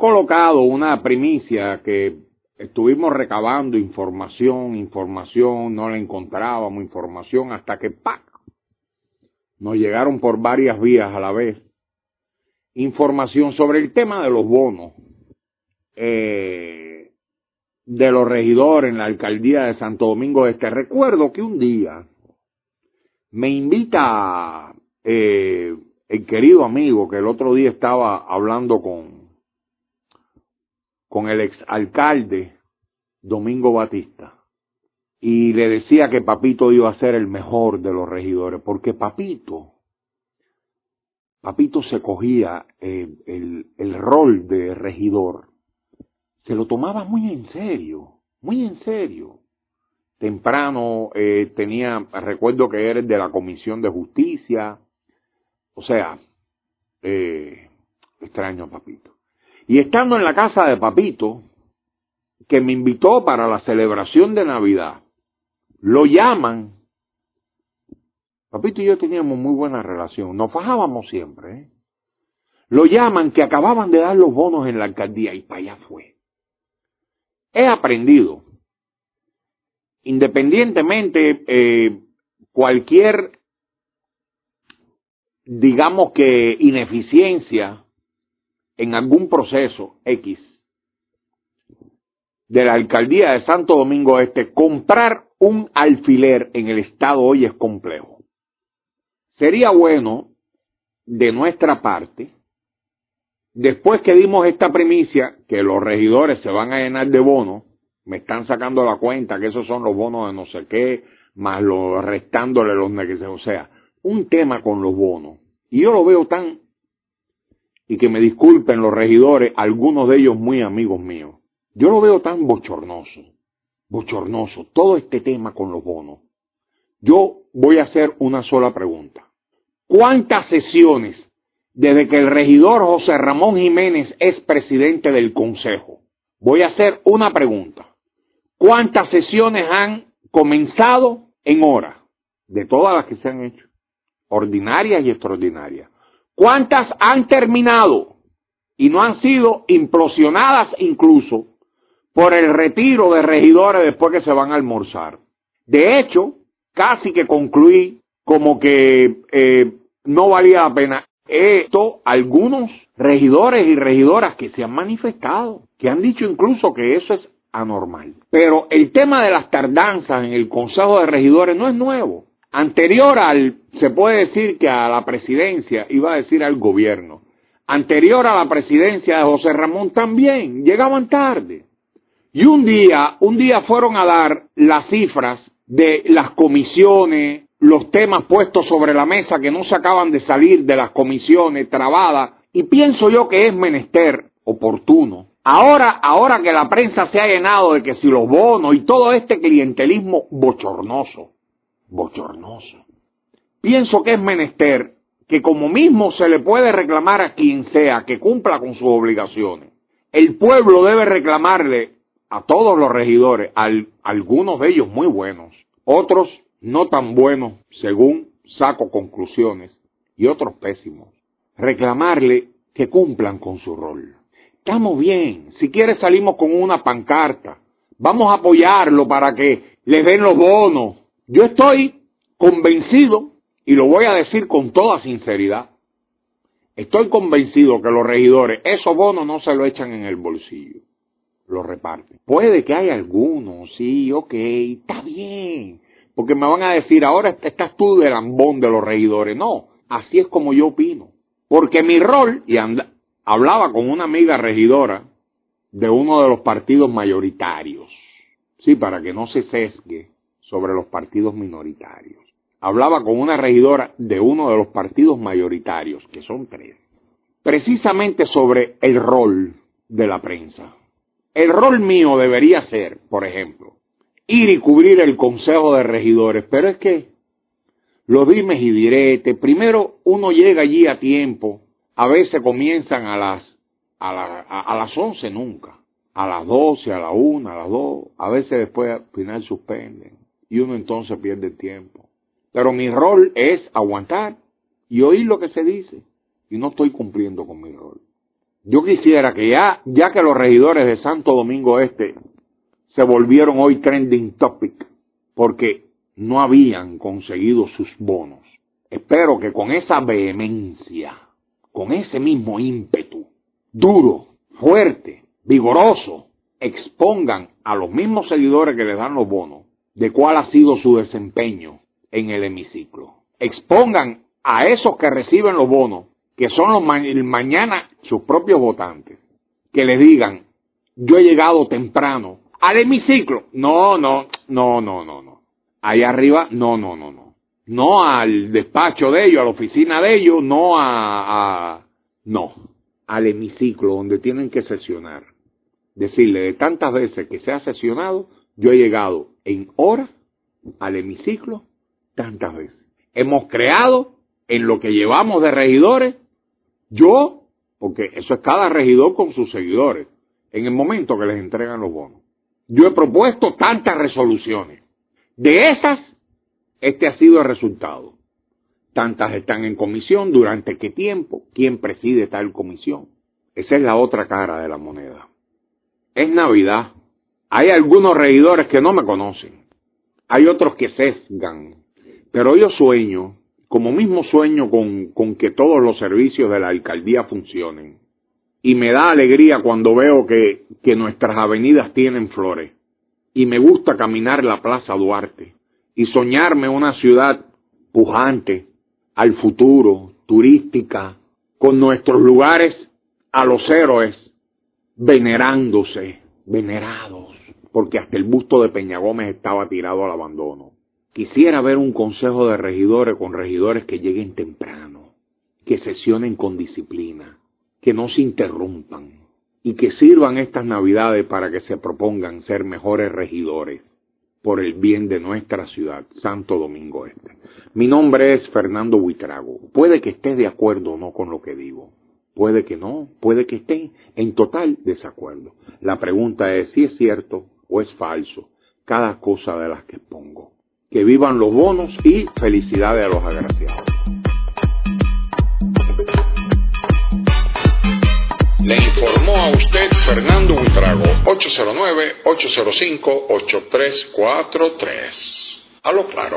colocado una primicia que estuvimos recabando información, información, no la encontrábamos, información, hasta que ¡pac! nos llegaron por varias vías a la vez información sobre el tema de los bonos eh, de los regidores en la alcaldía de Santo Domingo Este. Recuerdo que un día me invita eh, el querido amigo que el otro día estaba hablando con, con el exalcalde Domingo Batista y le decía que Papito iba a ser el mejor de los regidores, porque Papito, Papito se cogía eh, el, el rol de regidor, se lo tomaba muy en serio, muy en serio. Temprano eh, tenía, recuerdo que era de la Comisión de Justicia, o sea, eh, extraño a Papito. Y estando en la casa de Papito, que me invitó para la celebración de Navidad, lo llaman. Papito y yo teníamos muy buena relación, nos fajábamos siempre. ¿eh? Lo llaman que acababan de dar los bonos en la alcaldía y para allá fue. He aprendido, independientemente eh, cualquier, digamos que ineficiencia en algún proceso X de la alcaldía de Santo Domingo Este, comprar un alfiler en el estado hoy es complejo. Sería bueno de nuestra parte, después que dimos esta primicia, que los regidores se van a llenar de bonos, me están sacando la cuenta que esos son los bonos de no sé qué, más los restándole los negocios, o sea, un tema con los bonos. Y yo lo veo tan, y que me disculpen los regidores, algunos de ellos muy amigos míos, yo lo veo tan bochornoso, bochornoso, todo este tema con los bonos. Yo voy a hacer una sola pregunta. ¿Cuántas sesiones desde que el regidor José Ramón Jiménez es presidente del Consejo? Voy a hacer una pregunta. ¿Cuántas sesiones han comenzado en hora? De todas las que se han hecho, ordinarias y extraordinarias. ¿Cuántas han terminado y no han sido implosionadas incluso por el retiro de regidores después que se van a almorzar. De hecho, casi que concluí como que eh, no valía la pena. Esto, algunos regidores y regidoras que se han manifestado, que han dicho incluso que eso es anormal. Pero el tema de las tardanzas en el Consejo de Regidores no es nuevo. Anterior al, se puede decir que a la presidencia, iba a decir al gobierno, anterior a la presidencia de José Ramón también, llegaban tarde. Y un día, un día fueron a dar las cifras de las comisiones, los temas puestos sobre la mesa que no se acaban de salir de las comisiones trabadas, y pienso yo que es menester oportuno. Ahora, ahora que la prensa se ha llenado de que si los bonos y todo este clientelismo bochornoso, bochornoso, pienso que es menester que como mismo se le puede reclamar a quien sea que cumpla con sus obligaciones, el pueblo debe reclamarle a todos los regidores, algunos de ellos muy buenos, otros no tan buenos según saco conclusiones y otros pésimos, reclamarle que cumplan con su rol. Estamos bien, si quiere salimos con una pancarta, vamos a apoyarlo para que les den los bonos. Yo estoy convencido, y lo voy a decir con toda sinceridad, estoy convencido que los regidores esos bonos no se lo echan en el bolsillo lo reparte. Puede que haya algunos, sí, ok, está bien. Porque me van a decir, ahora estás tú del lambón de los regidores. No, así es como yo opino. Porque mi rol, y hablaba con una amiga regidora de uno de los partidos mayoritarios, sí, para que no se sesgue sobre los partidos minoritarios. Hablaba con una regidora de uno de los partidos mayoritarios, que son tres, precisamente sobre el rol de la prensa. El rol mío debería ser, por ejemplo, ir y cubrir el Consejo de Regidores, pero es que los dimes y diretes, primero uno llega allí a tiempo, a veces comienzan a las, a, a, las once nunca, a las doce, a la una, a las dos, a veces después al final suspenden y uno entonces pierde el tiempo. Pero mi rol es aguantar y oír lo que se dice y no estoy cumpliendo con mi rol. Yo quisiera que ya, ya que los regidores de Santo Domingo Este se volvieron hoy trending topic, porque no habían conseguido sus bonos. Espero que con esa vehemencia, con ese mismo ímpetu, duro, fuerte, vigoroso, expongan a los mismos seguidores que les dan los bonos de cuál ha sido su desempeño en el hemiciclo. Expongan a esos que reciben los bonos, que son los mañana sus propios votantes, que les digan, yo he llegado temprano al hemiciclo. No, no, no, no, no, no. Ahí arriba, no, no, no, no. No al despacho de ellos, a la oficina de ellos, no a, a no, al hemiciclo donde tienen que sesionar. Decirle de tantas veces que se ha sesionado, yo he llegado en hora al hemiciclo tantas veces. Hemos creado en lo que llevamos de regidores, yo, porque eso es cada regidor con sus seguidores, en el momento que les entregan los bonos. Yo he propuesto tantas resoluciones. De esas, este ha sido el resultado. Tantas están en comisión, durante qué tiempo, quién preside tal comisión. Esa es la otra cara de la moneda. Es Navidad. Hay algunos regidores que no me conocen. Hay otros que sesgan. Pero yo sueño, como mismo sueño con, con que todos los servicios de la alcaldía funcionen. Y me da alegría cuando veo que, que nuestras avenidas tienen flores. Y me gusta caminar la Plaza Duarte y soñarme una ciudad pujante, al futuro, turística, con nuestros lugares a los héroes venerándose, venerados, porque hasta el busto de Peña Gómez estaba tirado al abandono. Quisiera ver un consejo de regidores con regidores que lleguen temprano, que sesionen con disciplina, que no se interrumpan y que sirvan estas navidades para que se propongan ser mejores regidores por el bien de nuestra ciudad, Santo Domingo Este. Mi nombre es Fernando Huitrago. Puede que esté de acuerdo o no con lo que digo. Puede que no, puede que esté en total desacuerdo. La pregunta es si es cierto o es falso cada cosa de las que pongo. Que vivan los bonos y felicidades a los agraciados. Le informó a usted Fernando Buitrago, 809-805-8343. A lo claro.